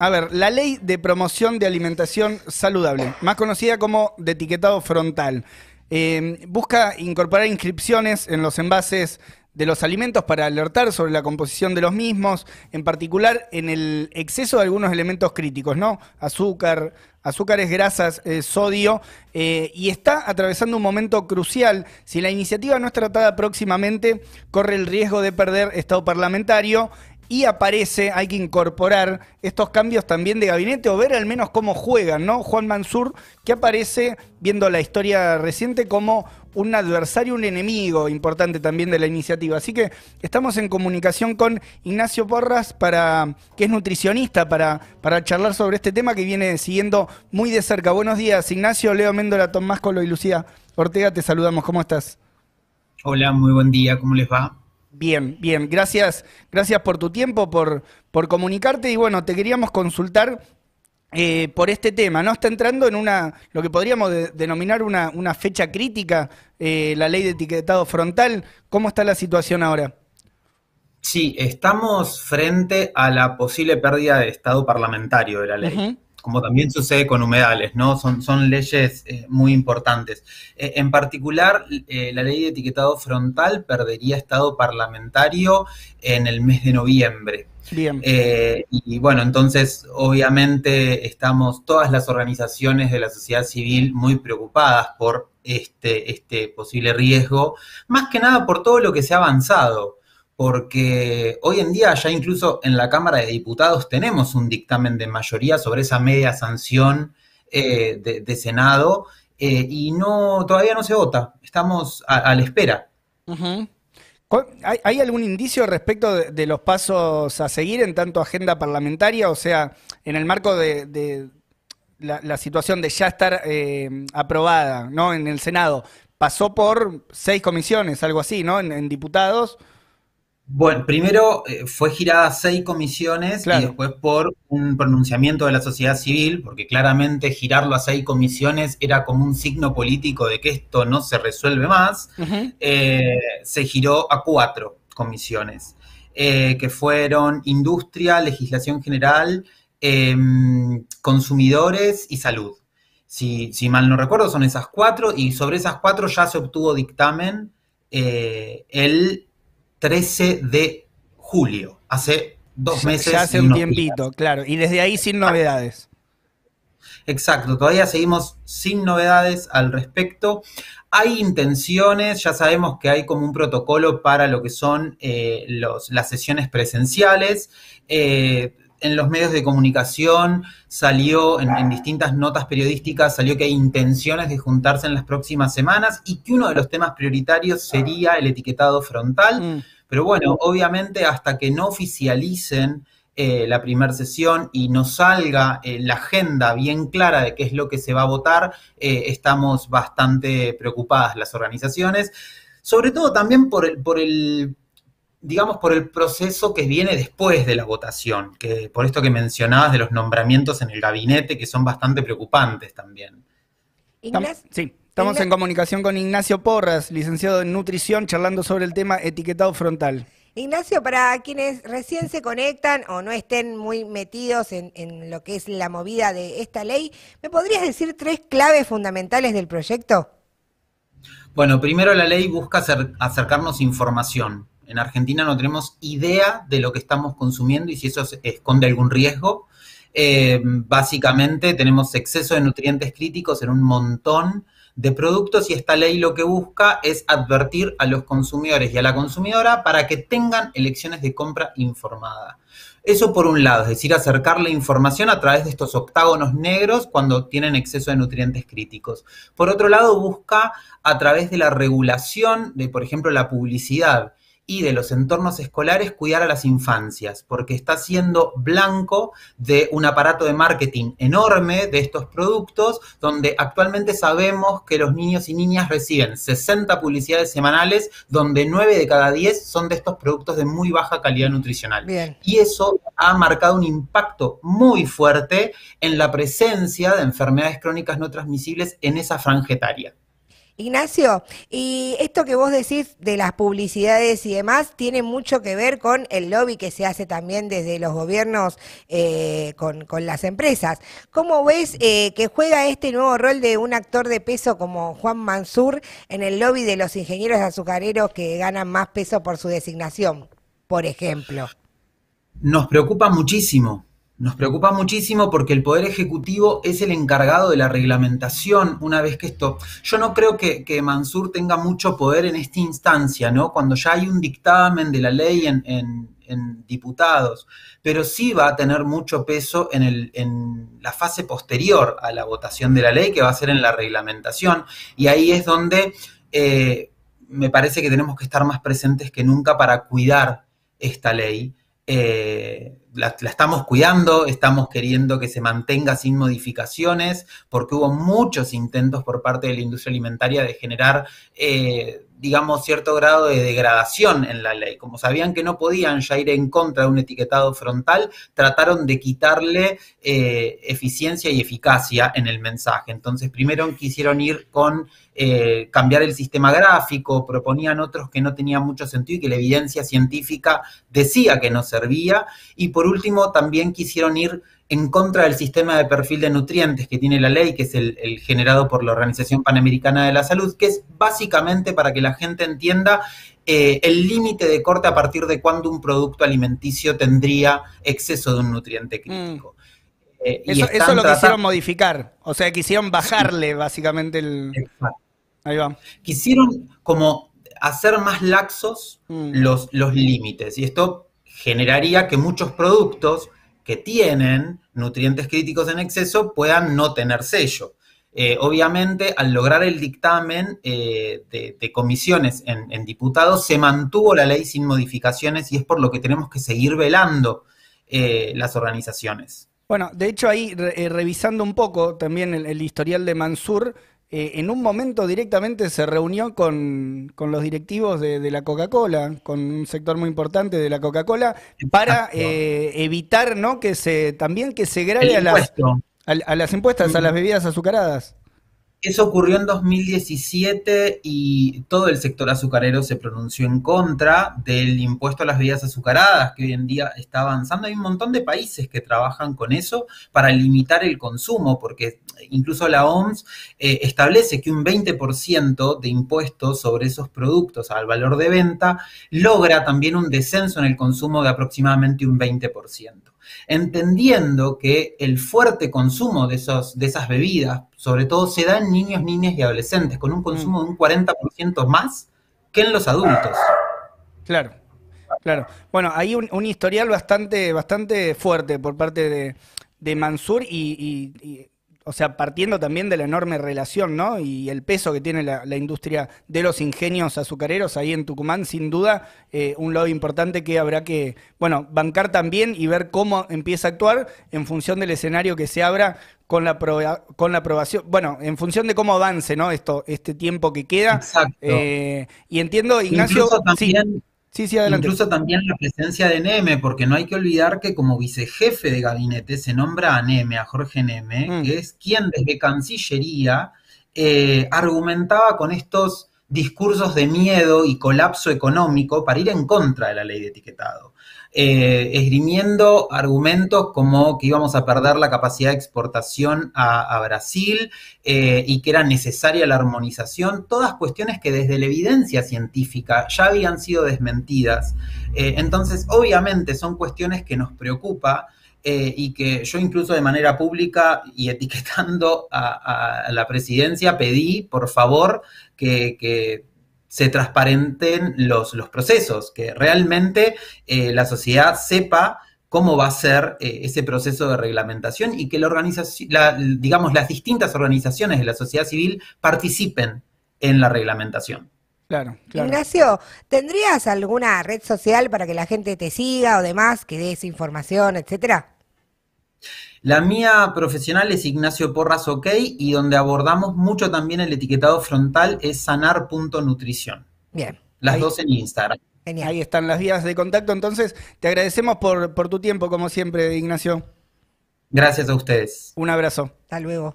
A ver, la ley de promoción de alimentación saludable, más conocida como de etiquetado frontal, eh, busca incorporar inscripciones en los envases de los alimentos para alertar sobre la composición de los mismos, en particular en el exceso de algunos elementos críticos, ¿no? Azúcar, azúcares, grasas, eh, sodio, eh, y está atravesando un momento crucial. Si la iniciativa no es tratada próximamente, corre el riesgo de perder estado parlamentario y aparece, hay que incorporar estos cambios también de gabinete o ver al menos cómo juegan, ¿no? Juan Mansur, que aparece, viendo la historia reciente, como un adversario, un enemigo importante también de la iniciativa. Así que estamos en comunicación con Ignacio Porras, para, que es nutricionista, para, para charlar sobre este tema que viene siguiendo muy de cerca. Buenos días, Ignacio, Leo Méndola, Tomás Colo y Lucía Ortega, te saludamos. ¿Cómo estás? Hola, muy buen día, ¿cómo les va? Bien, bien, gracias, gracias por tu tiempo, por, por comunicarte y bueno, te queríamos consultar eh, por este tema, ¿no? Está entrando en una, lo que podríamos denominar una, una fecha crítica, eh, la ley de etiquetado frontal. ¿Cómo está la situación ahora? Sí, estamos frente a la posible pérdida de estado parlamentario de la ley como también sucede con humedales, ¿no? Son, son leyes eh, muy importantes. Eh, en particular, eh, la ley de etiquetado frontal perdería estado parlamentario en el mes de noviembre. Bien. y bueno, entonces, obviamente, estamos todas las organizaciones de la sociedad civil muy preocupadas por este, este posible riesgo, más que nada por todo lo que se ha avanzado porque hoy en día ya incluso en la Cámara de Diputados tenemos un dictamen de mayoría sobre esa media sanción eh, de, Senado eh, y no todavía no se vota, estamos a, la espera. ¿Hay, algún indicio respecto de, los pasos a seguir en tanto agenda parlamentaria? O sea, en el marco de, la, situación de ya estar eh, aprobada ¿no? en el Senado, pasó por seis comisiones, algo así, ¿no? en diputados. Bueno, primero eh, fue girada seis comisiones y después por un pronunciamiento de la sociedad civil, porque claramente girarlo a seis comisiones era como un signo político de que esto no se resuelve más, eh, se giró a cuatro comisiones, eh, que fueron industria, legislación general, em, consumidores y salud. Si, si, mal no recuerdo, son esas cuatro, y sobre esas cuatro ya se obtuvo dictamen el 13 de julio, hace dos meses. Ya hace un tiempito, claro, y desde ahí sin novedades. Exacto, todavía seguimos sin novedades al respecto. Hay intenciones, ya sabemos que hay como un protocolo para lo que son eh, las sesiones presenciales. Eh, en los medios de comunicación salió, en, distintas notas periodísticas, salió que hay intenciones de juntarse en las próximas semanas y que uno de los temas prioritarios sería el etiquetado frontal. Mm. Pero bueno, obviamente hasta que no oficialicen eh, la primera sesión y no salga eh, la agenda bien clara de qué es lo que se va a votar, eh, estamos bastante preocupadas las organizaciones, sobre todo también por el, por el digamos, por el proceso que viene después de la votación, que por esto que mencionabas de los nombramientos en el gabinete, que son bastante preocupantes también. Sí, estamos en comunicación con Ignacio Porras, licenciado en nutrición, charlando sobre el tema etiquetado frontal. Ignacio, para quienes recién se conectan o no estén muy metidos en, en, lo que es la movida de esta ley, ¿me podrías decir tres claves fundamentales del proyecto? Bueno, primero la ley busca acercarnos información. En Argentina no tenemos idea de lo que estamos consumiendo y si eso esconde algún riesgo. Eh, básicamente tenemos exceso de nutrientes críticos en un montón de productos y esta ley lo que busca es advertir a los consumidores y a la consumidora para que tengan elecciones de compra informada. Eso por un lado, es decir, acercar la información a través de estos octágonos negros cuando tienen exceso de nutrientes críticos. Por otro lado, busca a través de la regulación de, por ejemplo, la publicidad y de los entornos escolares cuidar a las infancias, porque está siendo blanco de un aparato de marketing enorme de estos productos, donde actualmente sabemos que los niños y niñas reciben 60 publicidades semanales, donde 9 de cada 10 son de estos productos de muy baja calidad nutricional. Y eso ha marcado un impacto muy fuerte en la presencia de enfermedades crónicas no transmisibles en esa franja etaria. Ignacio, y esto que vos decís de las publicidades y demás tiene mucho que ver con el lobby que se hace también desde los gobiernos eh, con, las empresas. ¿Cómo ves eh, que juega este nuevo rol de un actor de peso como Juan Mansur en el lobby de los ingenieros azucareros que ganan más peso por su designación, por ejemplo? Nos preocupa muchísimo, nos preocupa muchísimo porque el Poder Ejecutivo es el encargado de la reglamentación una vez que esto... Yo no creo que, Mansur tenga mucho poder en esta instancia, ¿no? Cuando ya hay un dictamen de la ley en, diputados, pero sí va a tener mucho peso en, el, en la fase posterior a la votación de la ley, que va a ser en la reglamentación. Y ahí es donde eh, me parece que tenemos que estar más presentes que nunca para cuidar esta ley. Eh, la, estamos cuidando, estamos queriendo que se mantenga sin modificaciones, porque hubo muchos intentos por parte de la industria alimentaria de generar, eh, digamos, cierto grado de degradación en la ley. Como sabían que no podían ya ir en contra de un etiquetado frontal, trataron de quitarle eh, eficiencia y eficacia en el mensaje. Entonces, primero quisieron ir con eh, cambiar el sistema gráfico, proponían otros que no tenían mucho sentido y que la evidencia científica decía que no servía. Y por último, también quisieron ir en contra del sistema de perfil de nutrientes que tiene la ley, que es el, generado por la Organización Panamericana de la Salud, que es básicamente para que la gente entienda eh, el límite de corte a partir de cuándo un producto alimenticio tendría exceso de un nutriente crítico. Mm. Eh, eso, eso, lo quisieron modificar, o sea, quisieron bajarle básicamente el... Exacto. Quisieron como hacer más laxos mm. los, los límites y esto generaría que muchos productos que tienen nutrientes críticos en exceso puedan no tener sello. Eh, obviamente, al lograr el dictamen eh, de, comisiones en, diputados, se mantuvo la ley sin modificaciones y es por lo que tenemos que seguir velando eh, las organizaciones. Bueno, de hecho ahí, revisando un poco también el historial de Mansur, eh, en un momento directamente se reunió con, los directivos de, la Coca-Cola, con un sector muy importante de la Coca-Cola, para eh, evitar ¿no? que se también que se grave a las, a, las impuestas, a las bebidas azucaradas. Eso ocurrió en 2017 y todo el sector azucarero se pronunció en contra del impuesto a las bebidas azucaradas que hoy en día está avanzando. Hay un montón de países que trabajan con eso para limitar el consumo, porque incluso la OMS eh, establece que un 20% de impuestos sobre esos productos al valor de venta logra también un descenso en el consumo de aproximadamente un 20% entendiendo que el fuerte consumo de, esos, de esas bebidas, sobre todo, se da en niños, niñas y adolescentes, con un consumo de un 40% más que en los adultos. Claro, claro. Bueno, hay un, historial bastante, bastante fuerte por parte de, de Mansur y o sea, partiendo también de la enorme relación, ¿no? Y el peso que tiene la, industria de los ingenios azucareros ahí en Tucumán, sin duda, eh, un lobby importante que habrá que, bueno, bancar también y ver cómo empieza a actuar en función del escenario que se abra con la, con la aprobación, bueno, en función de cómo avance, ¿no? Esto, este tiempo que queda. Exacto. Eh, y entiendo, Ignacio. Incluso también la presencia de Neme, porque no hay que olvidar que como vicejefe de gabinete se nombra a Neme, a Jorge Neme, mm. que es quien desde Cancillería eh, argumentaba con estos discursos de miedo y colapso económico para ir en contra de la ley de etiquetado eh, esgrimiendo argumentos como que íbamos a perder la capacidad de exportación a, Brasil eh, y que era necesaria la armonización, todas cuestiones que desde la evidencia científica ya habían sido desmentidas. Eh, entonces, obviamente son cuestiones que nos preocupa. Eh, y que yo incluso de manera pública y etiquetando a, la presidencia pedí, por favor, que, que se transparenten los, los procesos, que realmente eh, la sociedad sepa cómo va a ser eh, ese proceso de reglamentación y que la organización, digamos, las distintas organizaciones de la sociedad civil participen en la reglamentación. Claro, claro. Ignacio, ¿tendrías alguna red social para que la gente te siga o demás, que des información, etcétera? La mía profesional es Ignacio Porras OK y donde abordamos mucho también el etiquetado frontal es sanar.nutrición. Bien. Las dos en Instagram. Genial. Ahí están las vías de contacto. Entonces, te agradecemos por, por tu tiempo, como siempre, Ignacio. Gracias a ustedes. Un abrazo. Hasta luego.